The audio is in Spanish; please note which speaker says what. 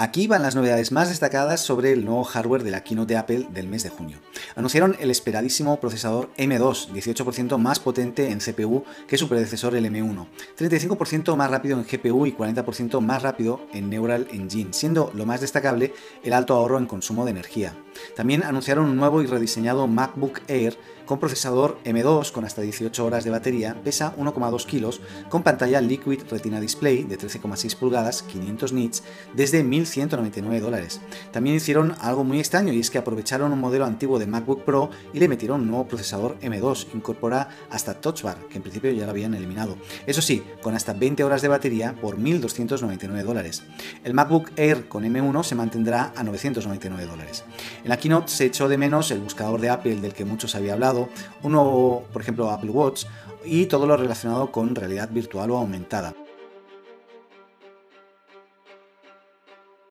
Speaker 1: Aquí van las novedades más destacadas sobre el nuevo hardware de la keynote de Apple del mes de junio. Anunciaron el esperadísimo procesador M2, 18% más potente en CPU que su predecesor el M1, 35% más rápido en GPU y 40% más rápido en Neural Engine, siendo lo más destacable el alto ahorro en consumo de energía. También anunciaron un nuevo y rediseñado MacBook Air con procesador M2 con hasta 18 horas de batería, pesa 1,2 kilos, con pantalla Liquid Retina Display de 13,6 pulgadas, 500 nits, desde 1.199 dólares. También hicieron algo muy extraño y es que aprovecharon un modelo antiguo de MacBook Pro y le metieron un nuevo procesador M2, incorpora hasta Touch Bar, que en principio ya lo habían eliminado. Eso sí, con hasta 20 horas de batería por 1.299 dólares. El MacBook Air con M1 se mantendrá a 999 dólares. En la keynote se echó de menos el buscador de Apple del que muchos había hablado, uno, por ejemplo, Apple Watch, y todo lo relacionado con realidad virtual o aumentada.